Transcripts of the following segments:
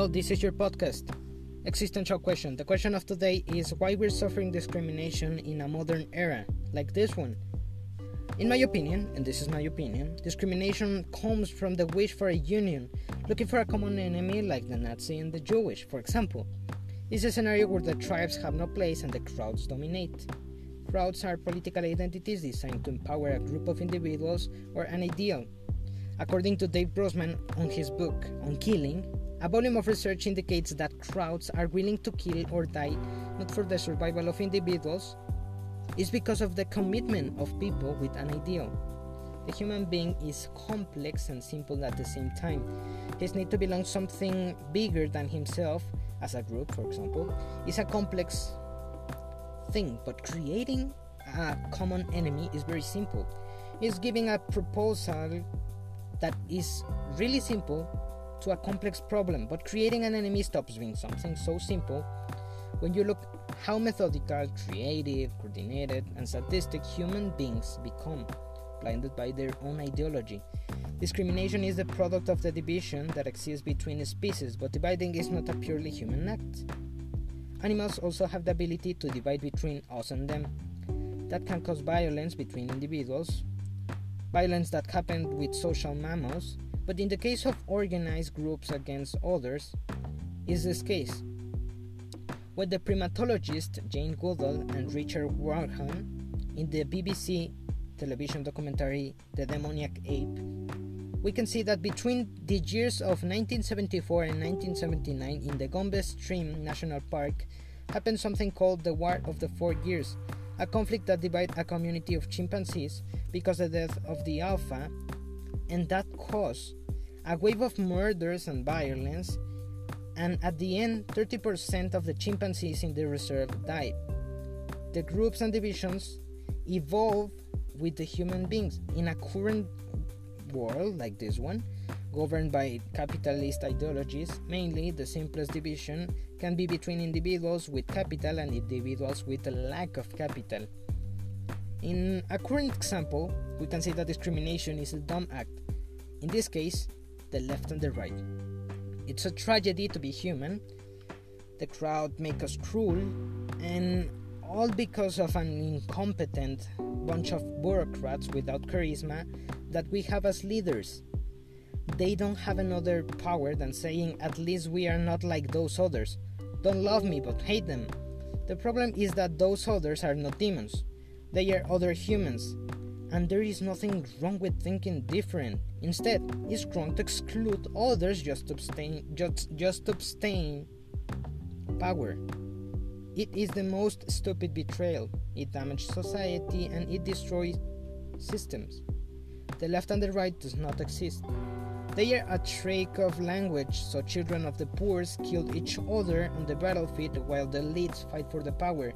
Hello, this is your podcast. Existential question. The question of today is why we're suffering discrimination in a modern era like this one. In my opinion, and this is my opinion, discrimination comes from the wish for a union, looking for a common enemy like the Nazi and the Jewish, for example. It's a scenario where the tribes have no place and the crowds dominate. Crowds are political identities designed to empower a group of individuals or an ideal. According to Dave Grossman on his book on killing, a volume of research indicates that crowds are willing to kill or die not for the survival of individuals, it's because of the commitment of people with an ideal. The human being is complex and simple at the same time. His need to belong something bigger than himself, as a group, for example, is a complex thing, but creating a common enemy is very simple. It's giving a proposal that is really simple to a complex problem, but creating an enemy stops being something so simple when you look how methodical, creative, coordinated, and sadistic human beings become, blinded by their own ideology. Discrimination is the product of the division that exists between species, but dividing is not a purely human act. Animals also have the ability to divide between us and them. That can cause violence between individuals, violence that happened with social mammals, but in the case of organized groups against others, is this case. When the primatologist Jane Goodall and Richard Wrangham in the BBC television documentary The Demoniac Ape, we can see that between the years of 1974 and 1979 in the Gombe Stream National Park happened something called the War of the Four Years, a conflict that divided a community of chimpanzees because of the death of the alpha, and that caused a wave of murders and violence, and at the end, 30% of the chimpanzees in the reserve died. The groups and divisions evolve with the human beings. In a current world like this one, governed by capitalist ideologies, mainly the simplest division can be between individuals with capital and individuals with a lack of capital. In a current example, we can say that discrimination is a dumb act. In this case, the left and the right. It's a tragedy to be human. The crowd make us cruel, and all because of an incompetent bunch of bureaucrats without charisma that we have as leaders. They don't have another power than saying, at least we are not like those others. Don't love me, but hate them. The problem is that those others are not demons, they are other humans, and there is nothing wrong with thinking different. Instead, it's wrong to exclude others just to abstain, just, just to abstain power. It is the most stupid betrayal. It damages society and it destroys systems. The left and the right does not exist. They are a trick of language, so children of the poor kill each other on the battlefield while the elites fight for the power.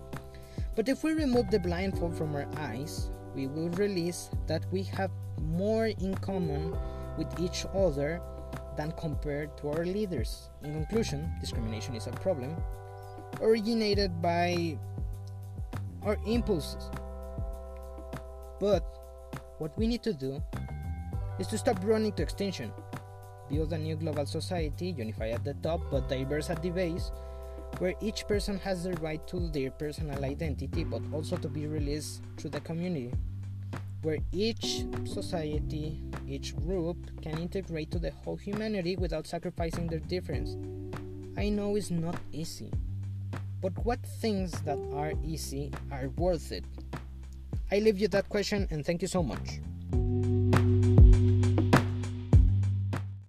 But if we remove the blindfold from our eyes, we will realize that we have more in common with each other than compared to our leaders. In conclusion, discrimination is a problem originated by our impulses. But what we need to do is to stop running to extinction, build a new global society, unified at the top but diverse at the base, where each person has the right to their personal identity but also to be released through the community, where each society, each group can integrate to the whole humanity without sacrificing their difference. I know it's not easy, but what things that are easy are worth it? I leave you that question and thank you so much.